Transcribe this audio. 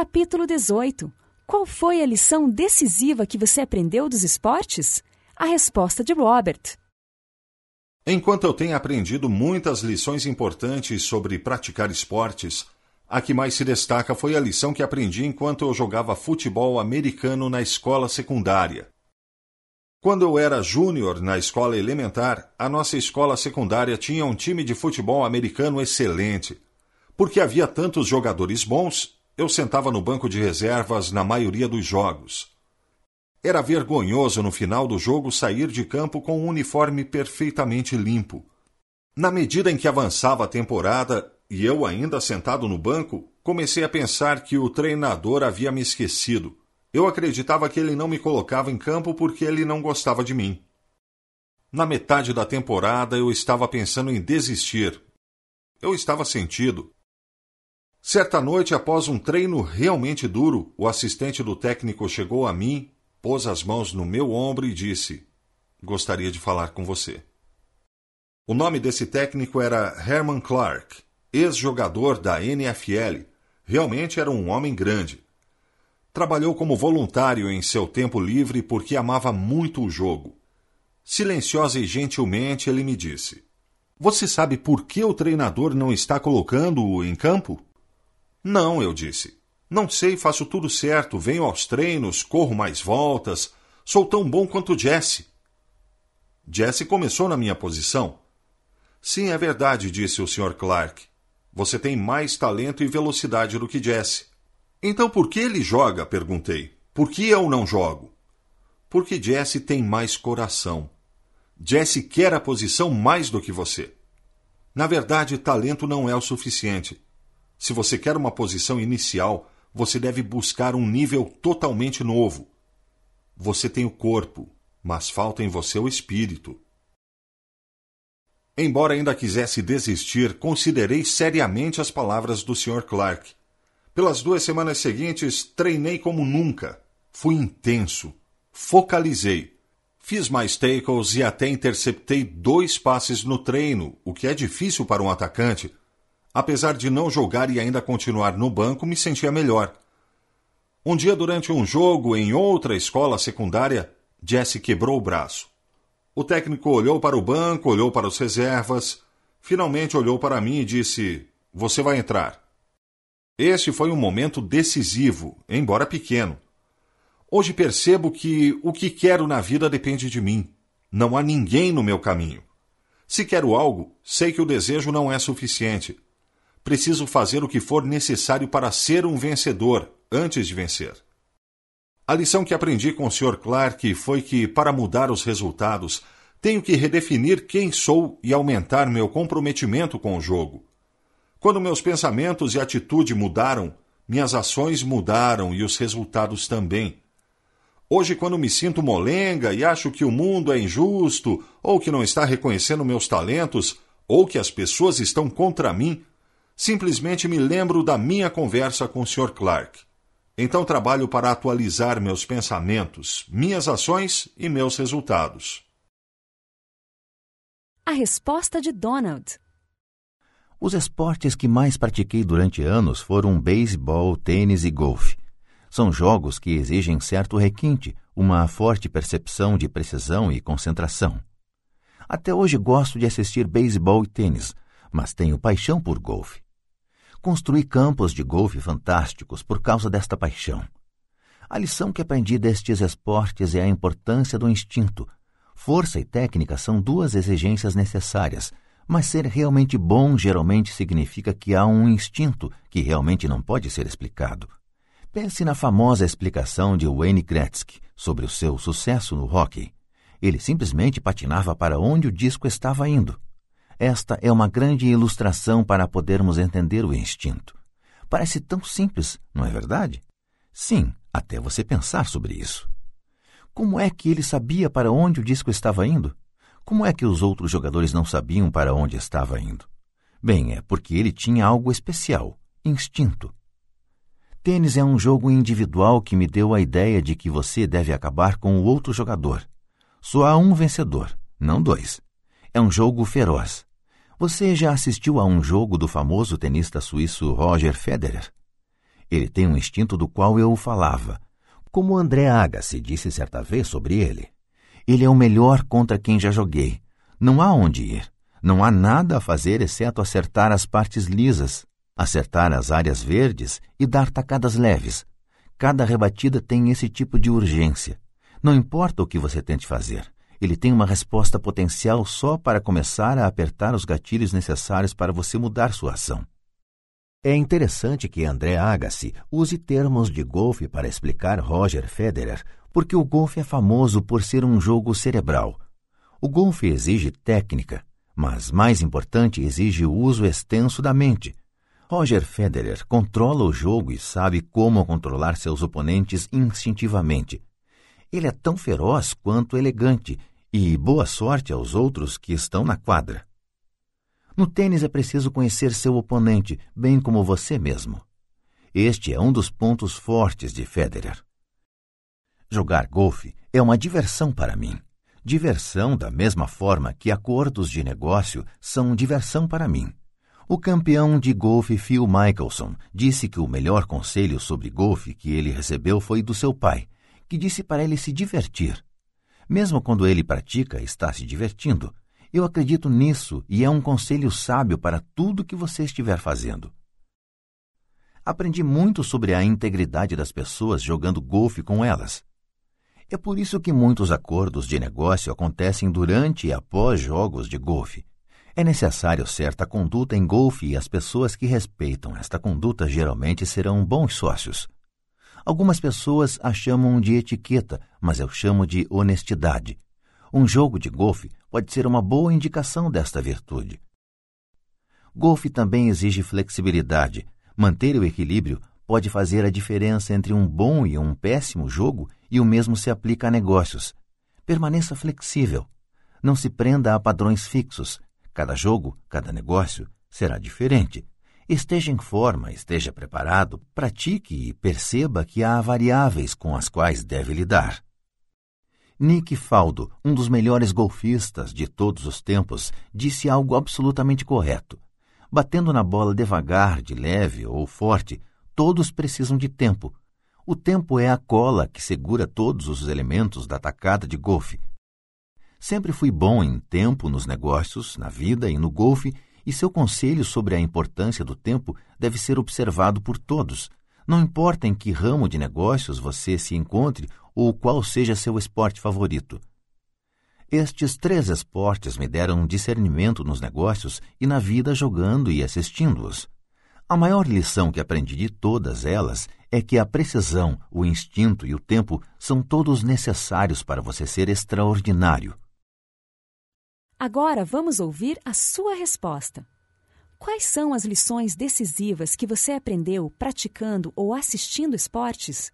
Capítulo 18. Qual foi a lição decisiva que você aprendeu dos esportes? A resposta de Robert. Enquanto eu tenho aprendido muitas lições importantes sobre praticar esportes, a que mais se destaca foi a lição que aprendi enquanto eu jogava futebol americano na escola secundária. Quando eu era júnior na escola elementar, a nossa escola secundária tinha um time de futebol americano excelente. Porque havia tantos jogadores bons, eu sentava no banco de reservas na maioria dos jogos. Era vergonhoso no final do jogo sair de campo com um uniforme perfeitamente limpo. Na medida em que avançava a temporada, e eu ainda sentado no banco, comecei a pensar que o treinador havia me esquecido eu acreditava que ele não me colocava em campo porque ele não gostava de mim. Na metade da temporada eu estava pensando em desistir. Eu estava sentido. Certa noite, após um treino realmente duro, o assistente do técnico chegou a mim, pôs as mãos no meu ombro e disse: Gostaria de falar com você. O nome desse técnico era Herman Clark, ex-jogador da NFL. Realmente era um homem grande. Trabalhou como voluntário em seu tempo livre porque amava muito o jogo. Silenciosa e gentilmente, ele me disse: Você sabe por que o treinador não está colocando-o em campo? Não, eu disse. Não sei, faço tudo certo, venho aos treinos, corro mais voltas, sou tão bom quanto Jesse. Jesse começou na minha posição. Sim, é verdade, disse o Sr. Clark. Você tem mais talento e velocidade do que Jesse. Então por que ele joga? perguntei. Por que eu não jogo? Porque Jesse tem mais coração. Jesse quer a posição mais do que você. Na verdade, talento não é o suficiente. Se você quer uma posição inicial, você deve buscar um nível totalmente novo. Você tem o corpo, mas falta em você o espírito. Embora ainda quisesse desistir, considerei seriamente as palavras do Sr. Clark pelas duas semanas seguintes, treinei como nunca. Fui intenso. Focalizei. Fiz mais tackles e até interceptei dois passes no treino, o que é difícil para um atacante. Apesar de não jogar e ainda continuar no banco, me sentia melhor. Um dia, durante um jogo em outra escola secundária, Jesse quebrou o braço. O técnico olhou para o banco, olhou para os reservas, finalmente olhou para mim e disse: Você vai entrar. Este foi um momento decisivo, embora pequeno. Hoje percebo que o que quero na vida depende de mim. Não há ninguém no meu caminho. Se quero algo, sei que o desejo não é suficiente. Preciso fazer o que for necessário para ser um vencedor antes de vencer. A lição que aprendi com o Sr. Clark foi que, para mudar os resultados, tenho que redefinir quem sou e aumentar meu comprometimento com o jogo. Quando meus pensamentos e atitude mudaram, minhas ações mudaram e os resultados também. Hoje, quando me sinto molenga e acho que o mundo é injusto, ou que não está reconhecendo meus talentos, ou que as pessoas estão contra mim, simplesmente me lembro da minha conversa com o Sr. Clark. Então trabalho para atualizar meus pensamentos, minhas ações e meus resultados. A resposta de Donald. Os esportes que mais pratiquei durante anos foram beisebol, tênis e golfe. São jogos que exigem certo requinte, uma forte percepção de precisão e concentração. Até hoje gosto de assistir beisebol e tênis, mas tenho paixão por golfe. Construí campos de golfe fantásticos por causa desta paixão. A lição que aprendi destes esportes é a importância do instinto. Força e técnica são duas exigências necessárias mas ser realmente bom geralmente significa que há um instinto que realmente não pode ser explicado. Pense na famosa explicação de Wayne Gretzky sobre o seu sucesso no hockey. Ele simplesmente patinava para onde o disco estava indo. Esta é uma grande ilustração para podermos entender o instinto. Parece tão simples, não é verdade? Sim, até você pensar sobre isso. Como é que ele sabia para onde o disco estava indo? Como é que os outros jogadores não sabiam para onde estava indo? Bem, é porque ele tinha algo especial, instinto. Tênis é um jogo individual que me deu a ideia de que você deve acabar com o outro jogador. Só há um vencedor, não dois. É um jogo feroz. Você já assistiu a um jogo do famoso tenista suíço Roger Federer? Ele tem um instinto do qual eu falava. Como André Agassi disse certa vez sobre ele. Ele é o melhor contra quem já joguei. Não há onde ir. Não há nada a fazer exceto acertar as partes lisas, acertar as áreas verdes e dar tacadas leves. Cada rebatida tem esse tipo de urgência. Não importa o que você tente fazer, ele tem uma resposta potencial só para começar a apertar os gatilhos necessários para você mudar sua ação. É interessante que André Agassi use termos de golfe para explicar Roger Federer, porque o golfe é famoso por ser um jogo cerebral. O golfe exige técnica, mas mais importante, exige o uso extenso da mente. Roger Federer controla o jogo e sabe como controlar seus oponentes instintivamente. Ele é tão feroz quanto elegante e boa sorte aos outros que estão na quadra. No tênis é preciso conhecer seu oponente, bem como você mesmo. Este é um dos pontos fortes de Federer. Jogar golfe é uma diversão para mim. Diversão da mesma forma que acordos de negócio são diversão para mim. O campeão de golfe Phil Michelson disse que o melhor conselho sobre golfe que ele recebeu foi do seu pai, que disse para ele se divertir. Mesmo quando ele pratica, está se divertindo. Eu acredito nisso e é um conselho sábio para tudo que você estiver fazendo. Aprendi muito sobre a integridade das pessoas jogando golfe com elas. É por isso que muitos acordos de negócio acontecem durante e após jogos de golfe. É necessário certa conduta em golfe e as pessoas que respeitam esta conduta geralmente serão bons sócios. Algumas pessoas a chamam de etiqueta, mas eu chamo de honestidade. Um jogo de golfe pode ser uma boa indicação desta virtude. Golfe também exige flexibilidade. Manter o equilíbrio pode fazer a diferença entre um bom e um péssimo jogo e o mesmo se aplica a negócios. Permaneça flexível. Não se prenda a padrões fixos. Cada jogo, cada negócio será diferente. Esteja em forma, esteja preparado, pratique e perceba que há variáveis com as quais deve lidar. Nick Faldo, um dos melhores golfistas de todos os tempos, disse algo absolutamente correto. Batendo na bola devagar, de leve ou forte, todos precisam de tempo. O tempo é a cola que segura todos os elementos da tacada de golfe. Sempre fui bom em tempo nos negócios, na vida e no golfe, e seu conselho sobre a importância do tempo deve ser observado por todos. Não importa em que ramo de negócios você se encontre ou qual seja seu esporte favorito. Estes três esportes me deram discernimento nos negócios e na vida jogando e assistindo-os. A maior lição que aprendi de todas elas é que a precisão, o instinto e o tempo são todos necessários para você ser extraordinário. Agora vamos ouvir a sua resposta. Quais são as lições decisivas que você aprendeu praticando ou assistindo esportes?